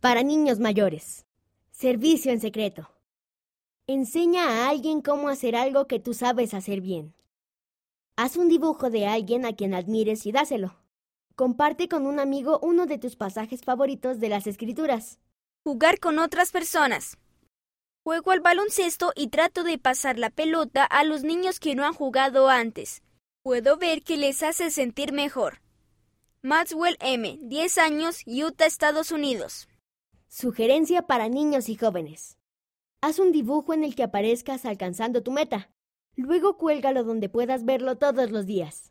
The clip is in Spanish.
Para niños mayores. Servicio en secreto. Enseña a alguien cómo hacer algo que tú sabes hacer bien. Haz un dibujo de alguien a quien admires y dáselo. Comparte con un amigo uno de tus pasajes favoritos de las escrituras. Jugar con otras personas. Juego al baloncesto y trato de pasar la pelota a los niños que no han jugado antes. Puedo ver que les hace sentir mejor. Maxwell M., 10 años, Utah, Estados Unidos. Sugerencia para niños y jóvenes. Haz un dibujo en el que aparezcas alcanzando tu meta. Luego cuélgalo donde puedas verlo todos los días.